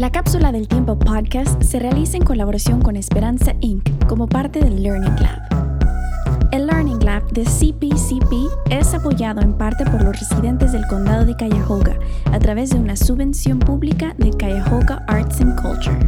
La cápsula del tiempo podcast se realiza en colaboración con Esperanza Inc. como parte del Learning Lab. El Learning Lab de CPCP es apoyado en parte por los residentes del condado de Cuyahoga a través de una subvención pública de Cuyahoga Arts and Culture.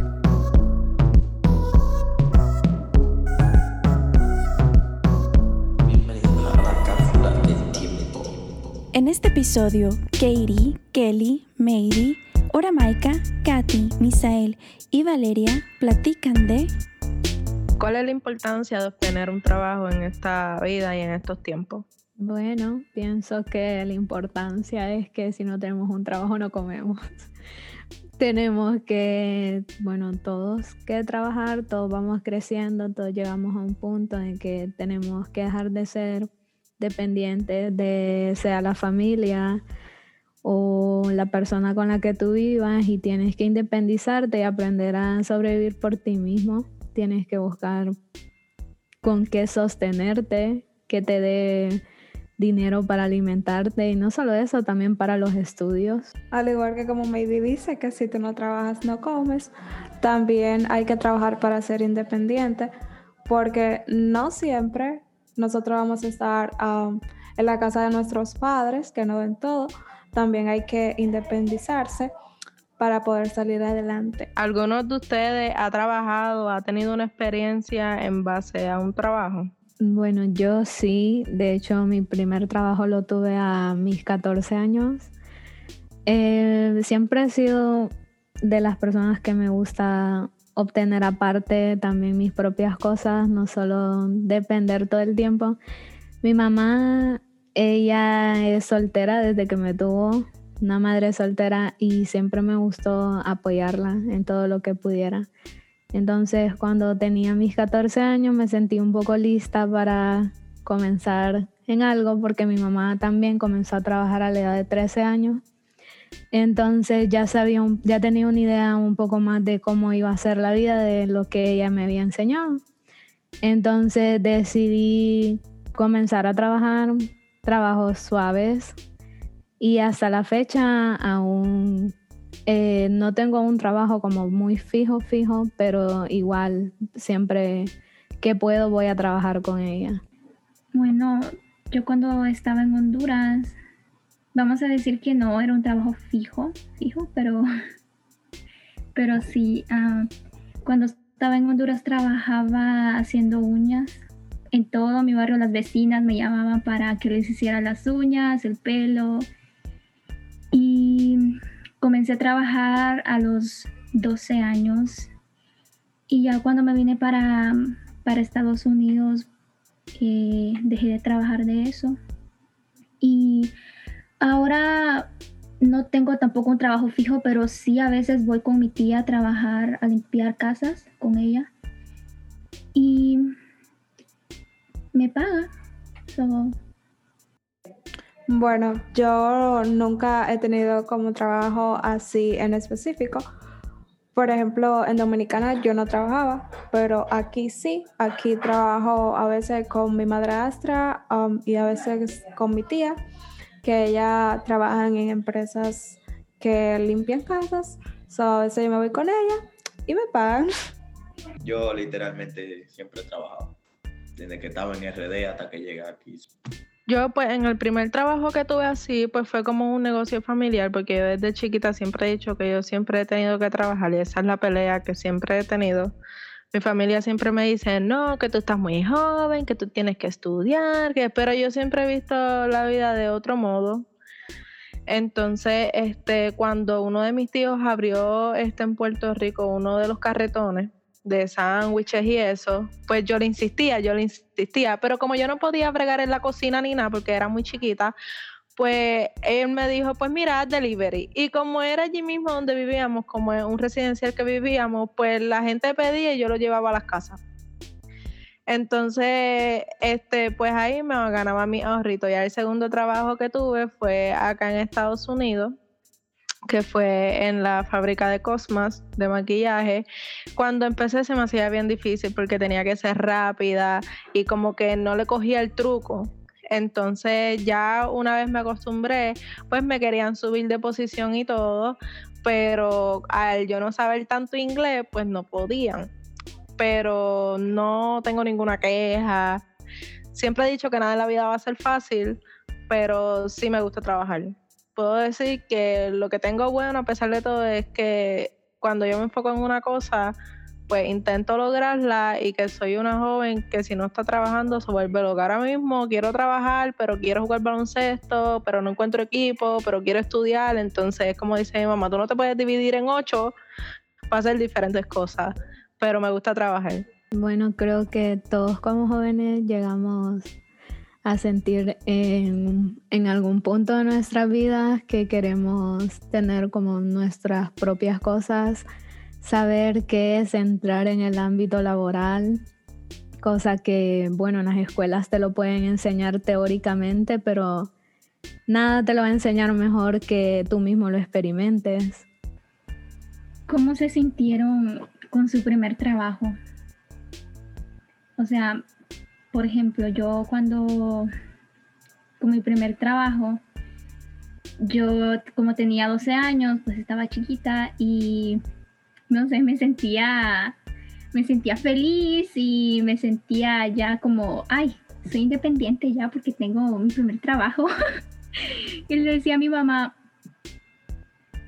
En este episodio, Katie, Kelly, Mary, Oramaika, Katy, Misael y Valeria platican de ¿Cuál es la importancia de obtener un trabajo en esta vida y en estos tiempos? Bueno, pienso que la importancia es que si no tenemos un trabajo no comemos. tenemos que, bueno, todos que trabajar, todos vamos creciendo, todos llegamos a un punto en que tenemos que dejar de ser dependiente de sea la familia o la persona con la que tú vivas y tienes que independizarte y aprender a sobrevivir por ti mismo. Tienes que buscar con qué sostenerte, que te dé dinero para alimentarte y no solo eso, también para los estudios. Al igual que como Maybe dice que si tú no trabajas no comes, también hay que trabajar para ser independiente porque no siempre nosotros vamos a estar um, en la casa de nuestros padres, que no ven todo. También hay que independizarse para poder salir adelante. ¿Alguno de ustedes ha trabajado, ha tenido una experiencia en base a un trabajo? Bueno, yo sí. De hecho, mi primer trabajo lo tuve a mis 14 años. Eh, siempre he sido de las personas que me gusta obtener aparte también mis propias cosas, no solo depender todo el tiempo. Mi mamá, ella es soltera desde que me tuvo, una madre soltera y siempre me gustó apoyarla en todo lo que pudiera. Entonces cuando tenía mis 14 años me sentí un poco lista para comenzar en algo porque mi mamá también comenzó a trabajar a la edad de 13 años entonces ya sabía, ya tenía una idea un poco más de cómo iba a ser la vida de lo que ella me había enseñado. Entonces decidí comenzar a trabajar trabajos suaves y hasta la fecha aún eh, no tengo un trabajo como muy fijo, fijo, pero igual siempre que puedo voy a trabajar con ella. Bueno, yo cuando estaba en Honduras vamos a decir que no era un trabajo fijo, fijo, pero, pero sí, ah, cuando estaba en Honduras trabajaba haciendo uñas. En todo mi barrio las vecinas me llamaban para que les hiciera las uñas, el pelo. Y comencé a trabajar a los 12 años. Y ya cuando me vine para, para Estados Unidos, eh, dejé de trabajar de eso. Y Ahora no tengo tampoco un trabajo fijo, pero sí a veces voy con mi tía a trabajar, a limpiar casas con ella. Y me paga. Bueno, yo nunca he tenido como trabajo así en específico. Por ejemplo, en Dominicana yo no trabajaba, pero aquí sí. Aquí trabajo a veces con mi madrastra um, y a veces con mi tía que ella trabajan en empresas que limpian casas. So, a veces yo me voy con ella y me pagan. Yo literalmente siempre he trabajado, desde que estaba en RD hasta que llegué aquí. Yo pues en el primer trabajo que tuve así, pues fue como un negocio familiar, porque yo desde chiquita siempre he dicho que yo siempre he tenido que trabajar y esa es la pelea que siempre he tenido mi familia siempre me dice, no, que tú estás muy joven, que tú tienes que estudiar, que, pero yo siempre he visto la vida de otro modo. Entonces, este, cuando uno de mis tíos abrió este en Puerto Rico uno de los carretones de sándwiches y eso, pues yo le insistía, yo le insistía, pero como yo no podía bregar en la cocina ni nada porque era muy chiquita, pues él me dijo, pues mira, delivery. Y como era allí mismo donde vivíamos, como en un residencial que vivíamos, pues la gente pedía y yo lo llevaba a las casas. Entonces, este, pues ahí me ganaba mi ahorrito. Ya el segundo trabajo que tuve fue acá en Estados Unidos, que fue en la fábrica de Cosmas de maquillaje. Cuando empecé se me hacía bien difícil porque tenía que ser rápida y como que no le cogía el truco. Entonces ya una vez me acostumbré, pues me querían subir de posición y todo, pero al yo no saber tanto inglés, pues no podían. Pero no tengo ninguna queja. Siempre he dicho que nada en la vida va a ser fácil, pero sí me gusta trabajar. Puedo decir que lo que tengo bueno a pesar de todo es que cuando yo me enfoco en una cosa, pues intento lograrla y que soy una joven que si no está trabajando se vuelve loca. Ahora mismo quiero trabajar, pero quiero jugar baloncesto, pero no encuentro equipo, pero quiero estudiar. Entonces, como dice mi mamá, tú no te puedes dividir en ocho para hacer diferentes cosas, pero me gusta trabajar. Bueno, creo que todos como jóvenes llegamos a sentir en, en algún punto de nuestras vidas que queremos tener como nuestras propias cosas saber qué es entrar en el ámbito laboral, cosa que, bueno, en las escuelas te lo pueden enseñar teóricamente, pero nada te lo va a enseñar mejor que tú mismo lo experimentes. ¿Cómo se sintieron con su primer trabajo? O sea, por ejemplo, yo cuando con mi primer trabajo, yo como tenía 12 años, pues estaba chiquita y no sé, me sentía, me sentía feliz y me sentía ya como, ay, soy independiente ya porque tengo mi primer trabajo. y le decía a mi mamá,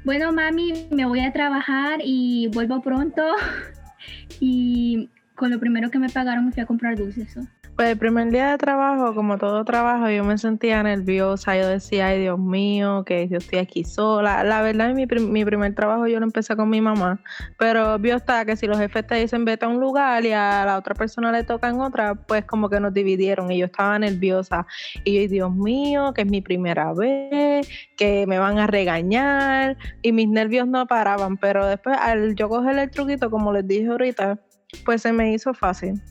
bueno, mami, me voy a trabajar y vuelvo pronto. y con lo primero que me pagaron me fui a comprar dulces. Pues el primer día de trabajo, como todo trabajo, yo me sentía nerviosa. Yo decía, ay Dios mío, que yo estoy aquí sola. La verdad, mi, mi primer trabajo yo lo empecé con mi mamá. Pero obvio está que si los jefes te dicen vete a un lugar y a la otra persona le toca en otra, pues como que nos dividieron y yo estaba nerviosa. Y yo, Dios mío, que es mi primera vez, que me van a regañar. Y mis nervios no paraban. Pero después, al yo coger el truquito, como les dije ahorita, pues se me hizo fácil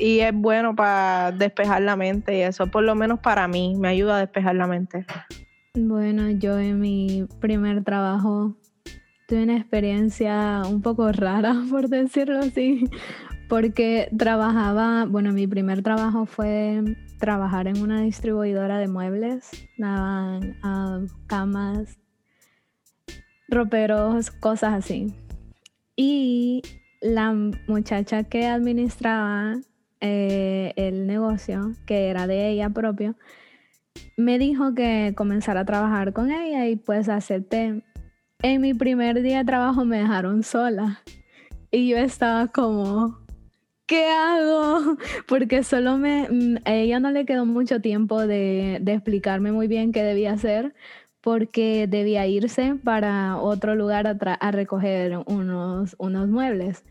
y es bueno para despejar la mente y eso, por lo menos para mí, me ayuda a despejar la mente. Bueno, yo en mi primer trabajo tuve una experiencia un poco rara, por decirlo así, porque trabajaba, bueno, mi primer trabajo fue trabajar en una distribuidora de muebles, daban uh, camas, roperos, cosas así. Y la muchacha que administraba eh, el negocio, que era de ella propio, me dijo que comenzara a trabajar con ella y pues acepté. En mi primer día de trabajo me dejaron sola y yo estaba como, ¿qué hago? Porque solo me, mm, a ella no le quedó mucho tiempo de, explicarme muy bien qué debía hacer porque debía irse para otro lugar a, a recoger unos, unos muebles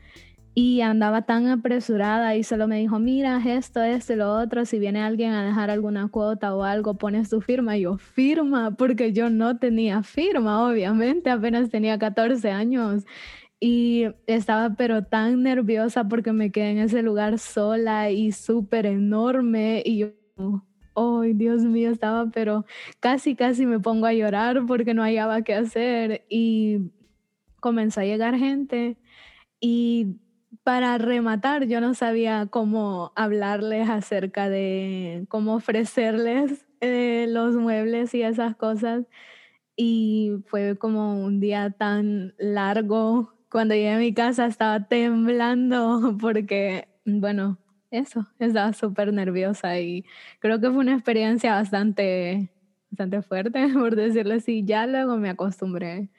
y andaba tan apresurada y solo me dijo, mira, esto, esto lo otro, si viene alguien a dejar alguna cuota o algo, pones tu firma. Y yo, firma, porque yo no tenía firma, obviamente, apenas tenía 14 años. Y estaba pero tan nerviosa porque me quedé en ese lugar sola y súper enorme. Y yo, ay, Dios mío, estaba pero casi, casi me pongo a llorar porque no hallaba qué hacer. Y comenzó a llegar gente y para rematar, yo no sabía cómo hablarles acerca de cómo ofrecerles eh, los muebles y esas cosas. Y fue como un día tan largo. Cuando llegué a mi casa estaba temblando porque, bueno, eso, estaba súper nerviosa y creo que fue una experiencia bastante, bastante fuerte, por decirlo así. Ya luego me acostumbré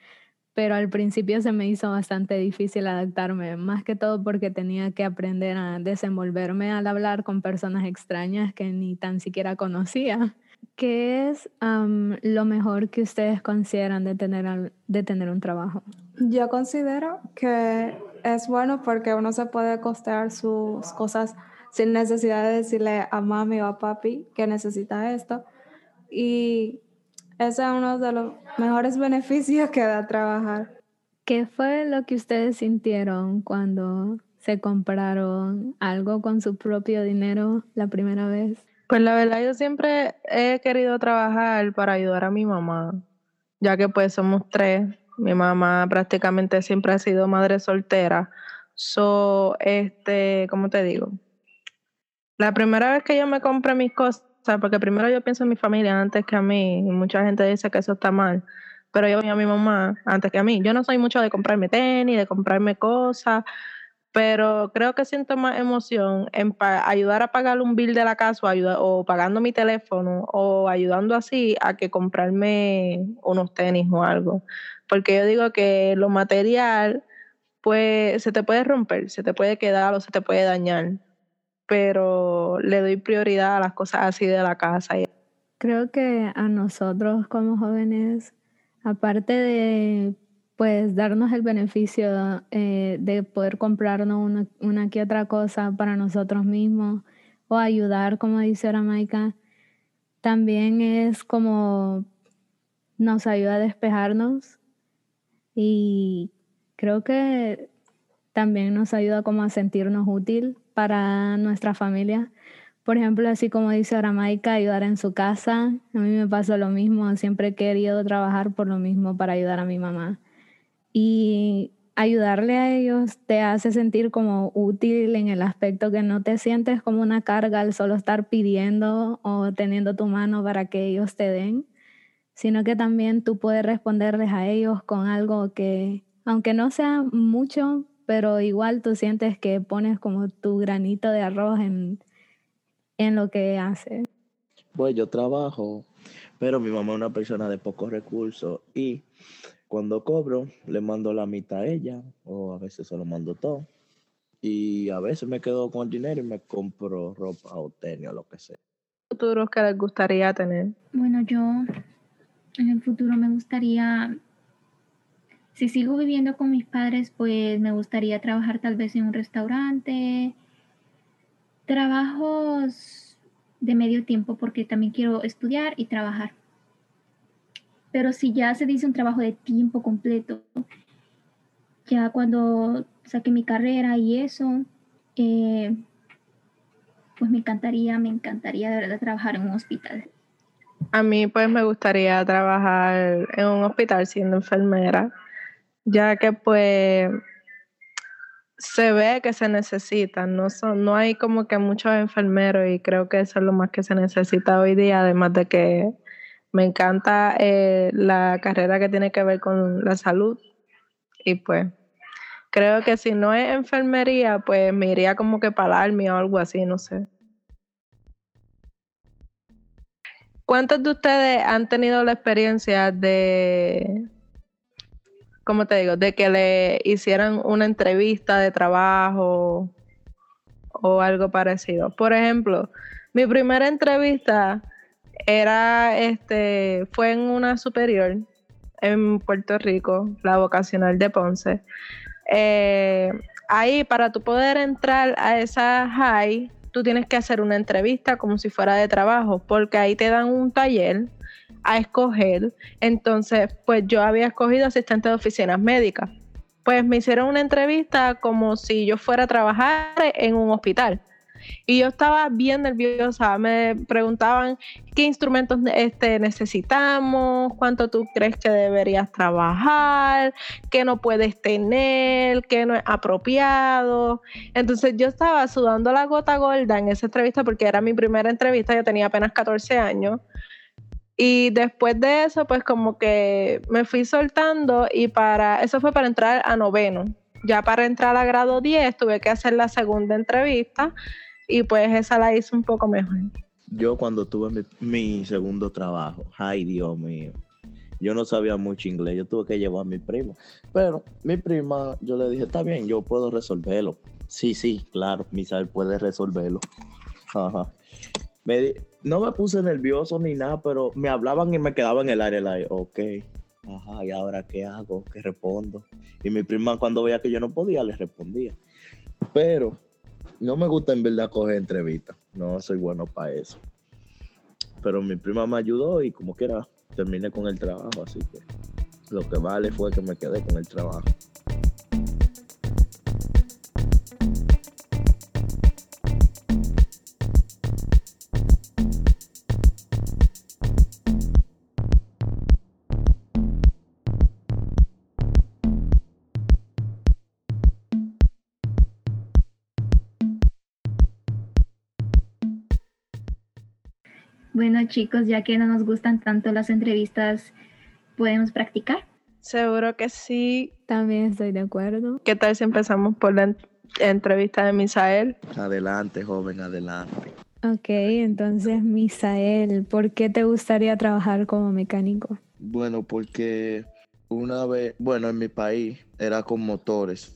pero al principio se me hizo bastante difícil adaptarme, más que todo porque tenía que aprender a desenvolverme al hablar con personas extrañas que ni tan siquiera conocía. ¿Qué es lo mejor que ustedes consideran de tener, de tener un trabajo? Yo considero que es bueno porque uno se puede costear sus cosas sin necesidad de decirle a mami o a papi que necesita esto. Y ese es uno de los mejores beneficios que da trabajar. ¿Qué fue lo que ustedes sintieron cuando se compraron algo con su propio dinero la primera vez? Pues la verdad yo siempre he querido trabajar para ayudar a mi mamá, ya que pues somos tres. Mi mamá prácticamente siempre ha sido madre soltera. So, este, ¿cómo te digo? La primera vez que yo me compré mis cosas, porque primero yo pienso en mi familia antes que a mí, mucha gente dice que eso está mal. pero yo a mi mamá antes que a mí. Yo no soy mucho de comprarme tenis, de comprarme cosas, pero creo que siento más emoción en ayudar a pagar un bill de la casa o, o pagando mi teléfono o ayudando así a que comprarme unos tenis o algo. Porque yo digo que lo material, pues se te puede romper, se te puede quedar o se te puede dañar, pero le doy prioridad a las cosas así de la casa. Creo que a nosotros como jóvenes, aparte de pues darnos el beneficio eh, de poder comprarnos una, una, que otra cosa para nosotros mismos o ayudar, como dice Ramaica, también es como nos ayuda a despejarnos y creo que también nos ayuda como a sentirnos útil para nuestra familia. Por ejemplo, así como dice Ramaica, ayudar en su casa. A mí me pasó lo mismo, siempre he querido trabajar por lo mismo para ayudar a mi mamá y ayudarle a ellos te hace sentir como útil en el aspecto que no te sientes como una carga al solo estar pidiendo o teniendo tu mano para que ellos te den, sino que también tú puedes responderles a ellos con algo que, aunque no sea mucho, pero igual tú sientes que pones como tu granito de arroz en, en lo que haces. Pues yo trabajo, pero mi mamá es una persona de pocos recursos y cuando cobro, le mando la mitad a ella, o a veces se lo mando todo. Y a veces me quedo con el dinero y me compro ropa o tenis o lo que sea. ¿Futuros que les gustaría tener? Bueno, yo en el futuro me gustaría, si sigo viviendo con mis padres, pues me gustaría trabajar tal vez en un restaurante, trabajos de medio tiempo, porque también quiero estudiar y trabajar. Pero si ya se dice un trabajo de tiempo completo, ya cuando saque mi carrera y eso, eh, pues me encantaría, me encantaría de verdad trabajar en un hospital. A mí pues me gustaría trabajar en un hospital siendo enfermera, ya que pues se ve que se necesitan, no, son, no hay como que muchos enfermeros y creo que eso es lo más que se necesita hoy día, además de que me encanta eh, la carrera que tiene que ver con la salud y pues creo que si no es enfermería, pues me iría como que para el o algo así, no sé. ¿Cuántos de ustedes han tenido la experiencia de, ¿cómo te digo?, de que le hicieran una entrevista de trabajo o algo parecido? Por ejemplo, mi primera entrevista era, este, fue en una superior en Puerto Rico, la vocacional de Ponce. Eh, ahí, para tú poder entrar a esa high, tú tienes que hacer una entrevista como si fuera de trabajo, porque ahí te dan un taller a escoger. Entonces, pues yo había escogido asistente de oficinas médicas. Pues me hicieron una entrevista como si yo fuera a trabajar en un hospital. Y yo estaba bien nerviosa, me preguntaban qué instrumentos este, necesitamos, cuánto tú crees que deberías trabajar, qué no puedes tener, qué no es apropiado. Entonces yo estaba sudando la gota gorda en esa entrevista porque era mi primera entrevista, yo tenía apenas 14 años. Y después de eso, pues como que me fui soltando y para, eso fue para entrar a noveno. Ya para entrar a grado 10 tuve que hacer la segunda entrevista y pues esa la hice un poco mejor. Yo cuando tuve mi, segundo trabajo, ay Dios mío, yo no sabía mucho inglés, yo tuve que llevar a mi prima, pero mi prima, yo le dije, está bien, yo puedo resolverlo. Sí, sí, claro, Misael puede resolverlo. Ajá. No me puse nervioso ni nada, pero me hablaban y me quedaba en el área, like, ok, ajá, ¿y ahora qué hago? ¿Qué respondo? Y mi prima cuando veía que yo no podía, le respondía. Pero no me gusta en verdad coger entrevistas. No soy bueno para eso. Pero mi prima me ayudó y como quiera terminé con el trabajo. Así que lo que vale fue que me quedé con el trabajo. Bueno chicos, ya que no nos gustan tanto las entrevistas, podemos practicar. Seguro que sí. También estoy de acuerdo. ¿Qué tal si empezamos por la en- entrevista de Misael? Adelante, joven, adelante. Ok, entonces, Misael, ¿por qué te gustaría trabajar como mecánico? Bueno, porque una vez, bueno, en mi país era con motores.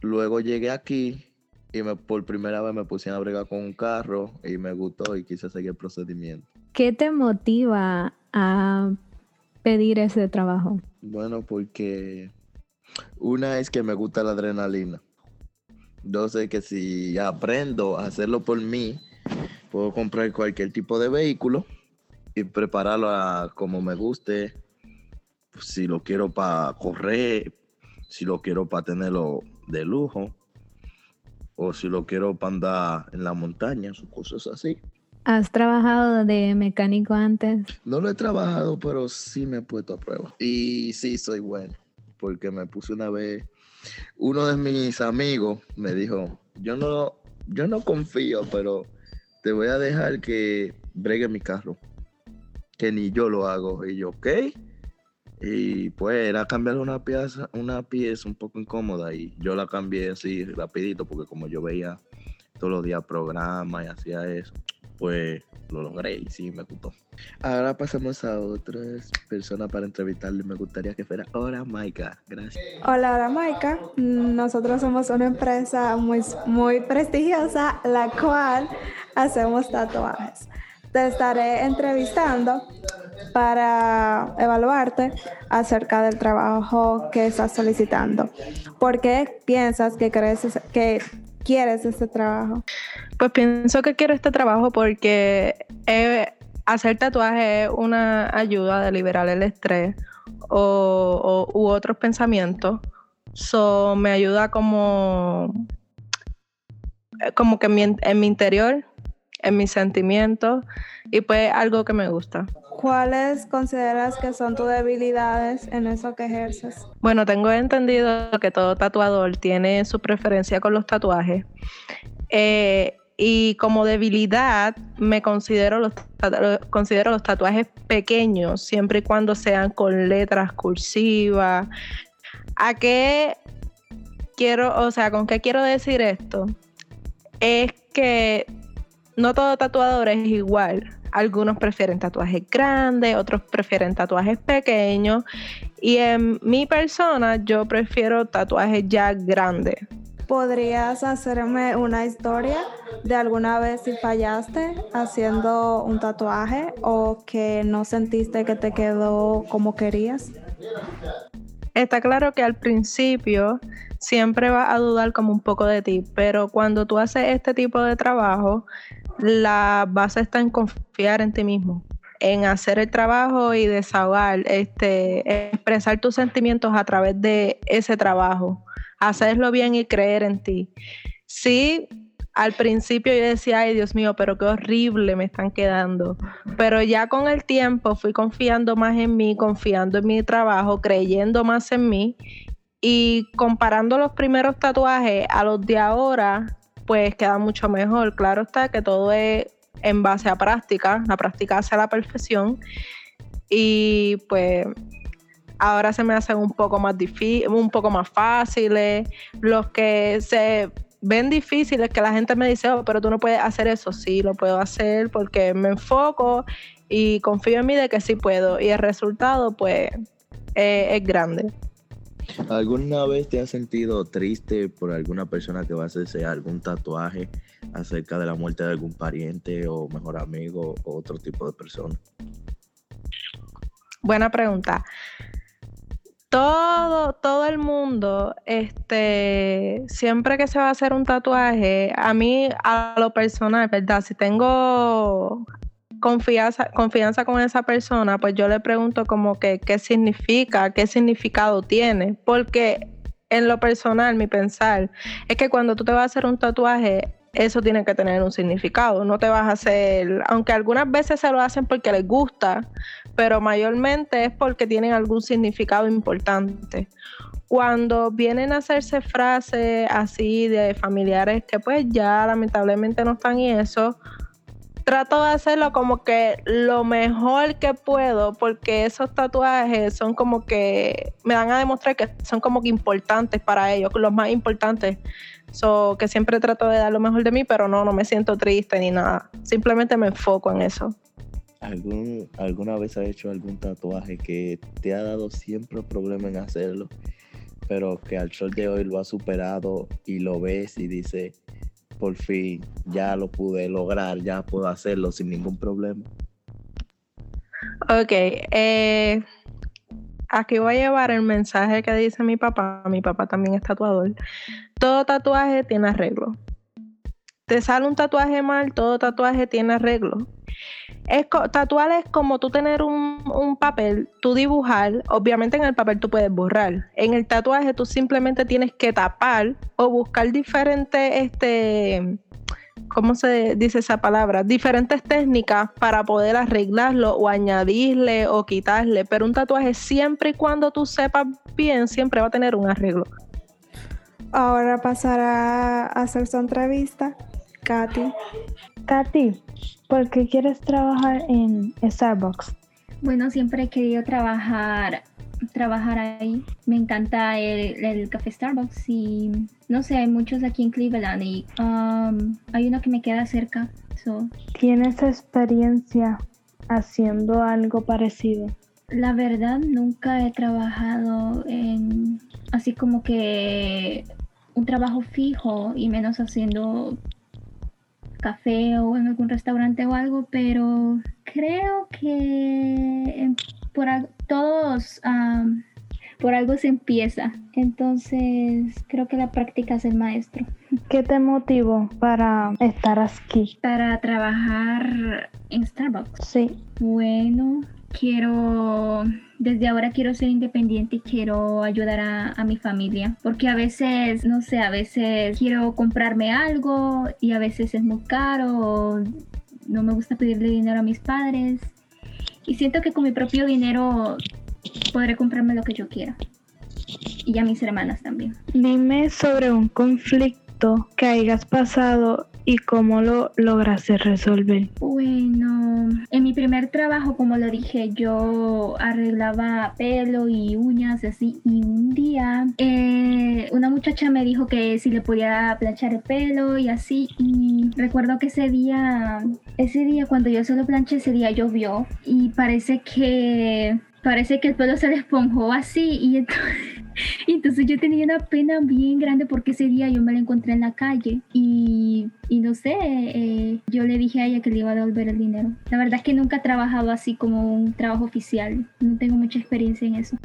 Luego llegué aquí y me, por primera vez me pusieron a bregar con un carro y me gustó y quise seguir el procedimiento. ¿Qué te motiva a pedir ese trabajo? Bueno, porque una es que me gusta la adrenalina. Dos es que si aprendo a hacerlo por mí, puedo comprar cualquier tipo de vehículo y prepararlo como me guste. Si lo quiero para correr, si lo quiero para tenerlo de lujo, o si lo quiero para andar en la montaña, cosas así. ¿Has trabajado de mecánico antes? No lo he trabajado, pero sí me he puesto a prueba. Y sí, soy bueno, porque me puse una vez, uno de mis amigos me dijo, yo no, yo no confío, pero te voy a dejar que bregue mi carro, que ni yo lo hago. Y yo, ok. Y pues era cambiar una pieza, una pieza un poco incómoda y yo la cambié así rapidito porque como yo veía todos los días programas y hacía eso, pues lo logré y sí me gustó. Ahora pasamos a otras personas para entrevistarle. Me gustaría que fuera ahora Maika. Gracias. Hola, hola Maika. Nosotros somos una empresa muy, muy prestigiosa, la cual hacemos tatuajes. Te estaré entrevistando para evaluarte acerca del trabajo que estás solicitando. ¿Por qué piensas que, crees, que quieres este trabajo? Pues pienso que quiero este trabajo porque eh, hacer tatuaje es una ayuda de liberar el estrés o, u otros pensamientos. So, me ayuda como, como que en mi interior, en mis sentimientos y pues algo que me gusta. ¿Cuáles consideras que son tus debilidades en eso que ejerces? Bueno, tengo entendido que todo tatuador tiene su preferencia con los tatuajes. Eh, y como debilidad me considero los, considero los tatuajes pequeños, siempre y cuando sean con letras cursivas. ¿A qué quiero, o sea, con qué quiero decir esto? Es que no todo tatuador es igual. Algunos prefieren tatuajes grandes, otros prefieren tatuajes pequeños. Y en mi persona, yo prefiero tatuajes ya grandes. ¿Podrías hacerme una historia de alguna vez si fallaste haciendo un tatuaje o que no sentiste que te quedó como querías? Está claro que al principio siempre vas a dudar como un poco de ti, pero cuando tú haces este tipo de trabajo, la base está en confiar en ti mismo, en hacer el trabajo y desahogar, este, expresar tus sentimientos a través de ese trabajo, hacerlo bien y creer en ti. Sí, al principio yo decía, ay Dios mío, pero qué horrible me están quedando. Pero ya con el tiempo fui confiando más en mí, confiando en mi trabajo, creyendo más en mí y comparando los primeros tatuajes a los de ahora, pues queda mucho mejor. Claro está que todo es en base a práctica, la práctica hace la perfección y pues ahora se me hacen un poco más difíciles, un poco más fáciles, los que se ven difíciles que la gente me dice, oh, pero tú no puedes hacer eso, sí, lo puedo hacer porque me enfoco y confío en mí de que sí puedo y el resultado pues es grande. ¿Alguna vez te has sentido triste por alguna persona que va a hacerse algún tatuaje acerca de la muerte de algún pariente o mejor amigo o otro tipo de persona? Buena pregunta. Todo, todo el mundo, este, siempre que se va a hacer un tatuaje, a mí, a lo personal, ¿verdad? Si tengo confianza, confianza con esa persona, pues yo le pregunto como que qué significa, qué significado tiene, porque en lo personal, mi pensar es que cuando tú te vas a hacer un tatuaje, eso tiene que tener un significado. No te vas a hacer, aunque algunas veces se lo hacen porque les gusta, pero mayormente es porque tienen algún significado importante. Cuando vienen a hacerse frases así de familiares que pues ya lamentablemente no están y eso, trato de hacerlo como que lo mejor que puedo, porque esos tatuajes son como que me dan a demostrar que son como que importantes para ellos, los más importantes. So, que siempre trato de dar lo mejor de mí, pero no, no me siento triste ni nada. Simplemente me enfoco en eso. ¿Algún, ¿Alguna vez has hecho algún tatuaje que te ha dado siempre problema en hacerlo, pero que al sol de hoy lo has superado y lo ves y dices, por fin ya lo pude lograr, ya puedo hacerlo sin ningún problema? Ok, eh, aquí voy a llevar el mensaje que dice mi papá. Mi papá también es tatuador. Todo tatuaje tiene arreglo. Te sale un tatuaje mal, todo tatuaje tiene arreglo. Es tatuar es como tú tener un, un, papel, tú dibujar, obviamente en el papel tú puedes borrar. En el tatuaje tú simplemente tienes que tapar o buscar diferentes, este, ¿cómo se dice esa palabra? Diferentes técnicas para poder arreglarlo o añadirle o quitarle. Pero un tatuaje siempre y cuando tú sepas bien, siempre va a tener un arreglo. Ahora pasará a hacer su entrevista. Katy. Katy, ¿por qué quieres trabajar en Starbucks? Bueno, siempre he querido trabajar trabajar ahí. Me encanta el, el, café Starbucks y no sé, hay muchos aquí en Cleveland y um, hay uno que me queda cerca. So. ¿Tienes experiencia haciendo algo parecido? La verdad, nunca he trabajado en así como que un trabajo fijo y menos haciendo café o en algún restaurante o algo, pero creo que por todos por algo se empieza. Entonces creo que la práctica es el maestro. ¿Qué te motivó para estar aquí? Para trabajar en Starbucks. Sí. Bueno, quiero, desde ahora quiero ser independiente y quiero ayudar a, mi familia, porque a veces, no sé, a veces quiero comprarme algo y a veces es muy caro, no me gusta pedirle dinero a mis padres y siento que con mi propio dinero podré comprarme lo que yo quiera. Y a mis hermanas también. Dime sobre un conflicto que hayas pasado y cómo lo lograste resolver? Bueno, en mi primer trabajo, como lo dije, yo arreglaba pelo y uñas así. Y un día eh, una muchacha me dijo que si le podía planchar el pelo y así. Y recuerdo que ese día, ese día cuando yo se lo planché, ese día llovió y parece que parece que el pelo se le esponjó así y entonces, yo tenía una pena bien grande porque ese día yo me la encontré en la calle y, no sé, eh, yo le dije a ella que le iba a devolver el dinero. La verdad es que nunca he trabajado así como un trabajo oficial, no tengo mucha experiencia en eso.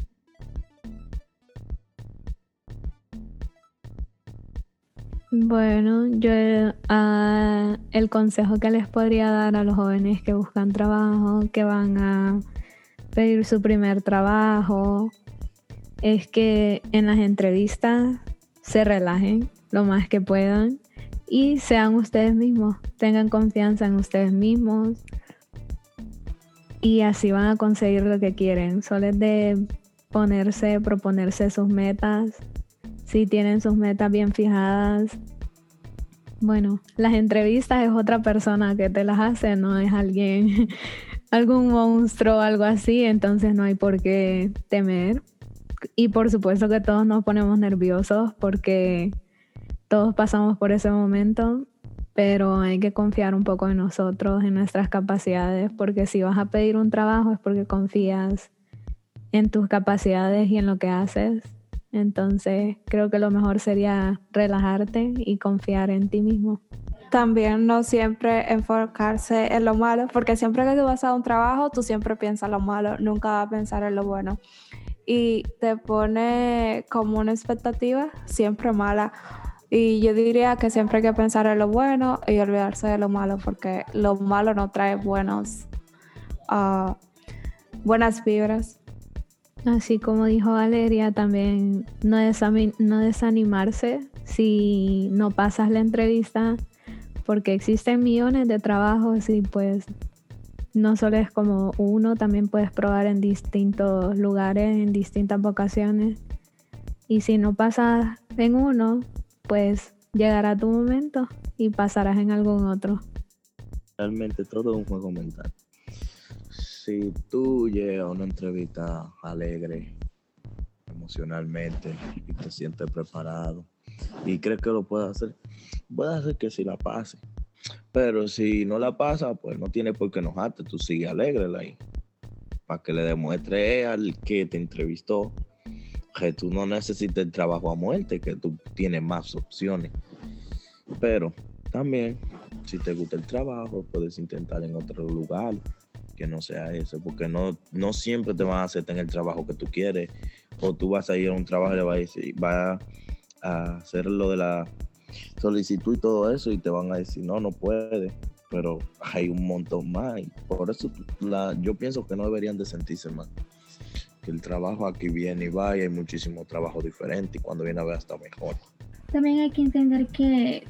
Bueno, yo uh, el consejo que les podría dar a los jóvenes que buscan trabajo, que van a pedir su primer trabajo, es que en las entrevistas se relajen lo más que puedan y sean ustedes mismos, tengan confianza en ustedes mismos y así van a conseguir lo que quieren. Solo es de ponerse, proponerse sus metas. Si tienen sus metas bien fijadas, bueno, las entrevistas es otra persona que te las hace, no es alguien, algún monstruo o algo así, entonces no hay por qué temer y por supuesto que todos nos ponemos nerviosos porque todos pasamos por ese momento, pero hay que confiar un poco en nosotros, en nuestras capacidades, porque si vas a pedir un trabajo es porque confías en tus capacidades y en lo que haces. Entonces creo que lo mejor sería relajarte y confiar en ti mismo. También no siempre enfocarse en lo malo, porque siempre que tú vas a un trabajo, tú siempre piensas lo malo, nunca vas a pensar en lo bueno y te pone como una expectativa siempre mala. Y yo diría que siempre hay que pensar en lo bueno y olvidarse de lo malo, porque lo malo no trae buenos, uh, buenas vibras. Así como dijo Valeria, también no, no desanimarse si no pasas la entrevista, porque existen millones de trabajos y pues no solo es como uno, también puedes probar en distintos lugares, en distintas vocaciones. Y si no pasas en uno, pues llegará tu momento y pasarás en algún otro. realmente todo es un juego mental. Si tú llegas a una entrevista alegre, emocionalmente, y te sientes preparado, y crees que lo puedes hacer, puede hacer que si la pase. Pero si no la pasa, pues no tiene por qué enojarte, tú sigue alegre ahí. Para que le demuestre al que te entrevistó que tú no necesitas el trabajo a muerte, que tú tienes más opciones. Pero también, si te gusta el trabajo, puedes intentar en otro lugar que no sea ese, porque no, no siempre te van a aceptar en el trabajo que tú quieres, o tú vas a ir a un trabajo y le vas a, decir, vas a hacer lo de la solicitud y todo eso y te van a decir, no, no puede, pero hay un montón más. Y por eso la, yo pienso que no deberían de sentirse mal. Que el trabajo aquí viene y va y hay muchísimo trabajo diferente y cuando viene a ver hasta mejor. También hay que entender que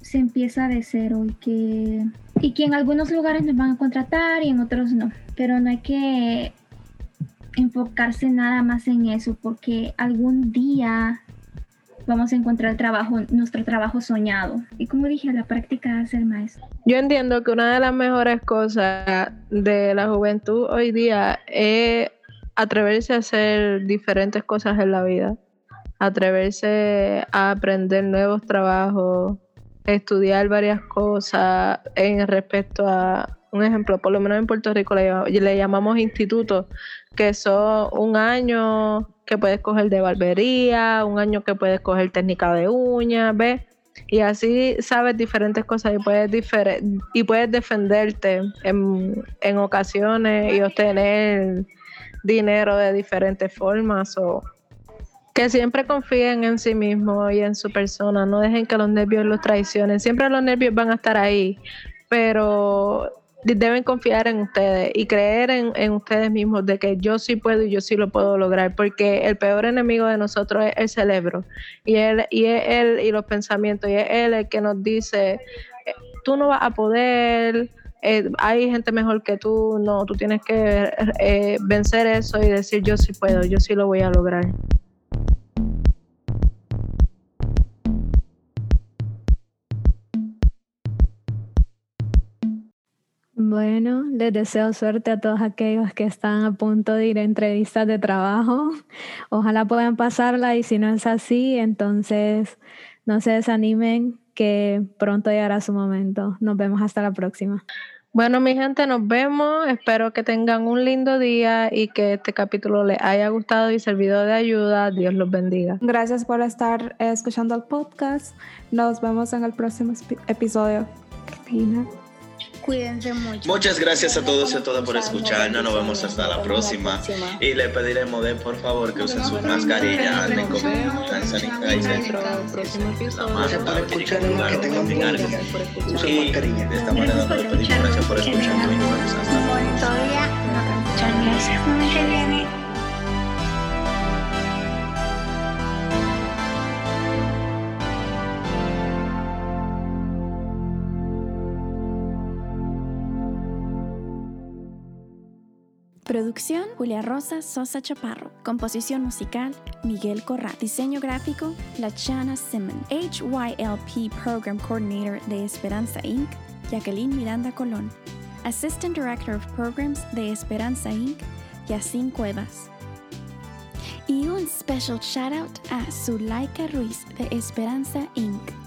se empieza de cero y que, y que en algunos lugares nos van a contratar y en otros no. Pero no hay que enfocarse nada más en eso porque algún día vamos a encontrar trabajo, nuestro trabajo soñado. Y como dije, la práctica hace el maestro. Yo entiendo que una de las mejores cosas de la juventud hoy día es atreverse a hacer diferentes cosas en la vida, atreverse a aprender nuevos trabajos, estudiar varias cosas en respecto a un ejemplo, por lo menos en Puerto Rico le, le llamamos institutos, que son un año que puedes coger de barbería, un año que puedes coger técnica de uñas, ¿ves? Y así sabes diferentes cosas y puedes, y puedes defenderte en, en ocasiones y obtener dinero de diferentes formas o que siempre confíen en sí mismos y en su persona, no dejen que los nervios los traicionen. Siempre los nervios van a estar ahí, pero deben confiar en ustedes y creer en, ustedes mismos de que yo sí puedo y yo sí lo puedo lograr, porque el peor enemigo de nosotros es el cerebro y él y es él y los pensamientos y es él el que nos dice eh, tú no vas a poder, eh, hay gente mejor que tú, no, tú tienes que eh, vencer eso y decir yo sí puedo, yo sí lo voy a lograr. Bueno, les deseo suerte a todos aquellos que están a punto de ir a entrevistas de trabajo. Ojalá puedan pasarla y si no es así, entonces no se desanimen que pronto llegará su momento. Nos vemos hasta la próxima. Bueno, mi gente, nos vemos. Espero que tengan un lindo día y que este capítulo les haya gustado y servido de ayuda. Dios los bendiga. Gracias por estar escuchando el podcast. Nos vemos en el próximo episodio. Cuídense mucho. Muchas gracias a todos y a todas por escucharnos. Nos vemos hasta la próxima. Y le pediremos de por favor que usen sus mascarillas, anden con por escuchar que tengan buen día. Usen mascarilla. De esta manera nos despedimos. Gracias por escucharnos y nos vemos hasta la próxima. Producción Julia Rosa Sosa Chaparro. Composición musical Miguel Corral. Diseño gráfico Lachana Simon. HYLP Program Coordinator de Esperanza Inc. Jacqueline Miranda Colón. Assistant Director of Programs de Esperanza Inc. Yacine Cuevas. Y un special shout out a Zulaika Ruiz de Esperanza Inc.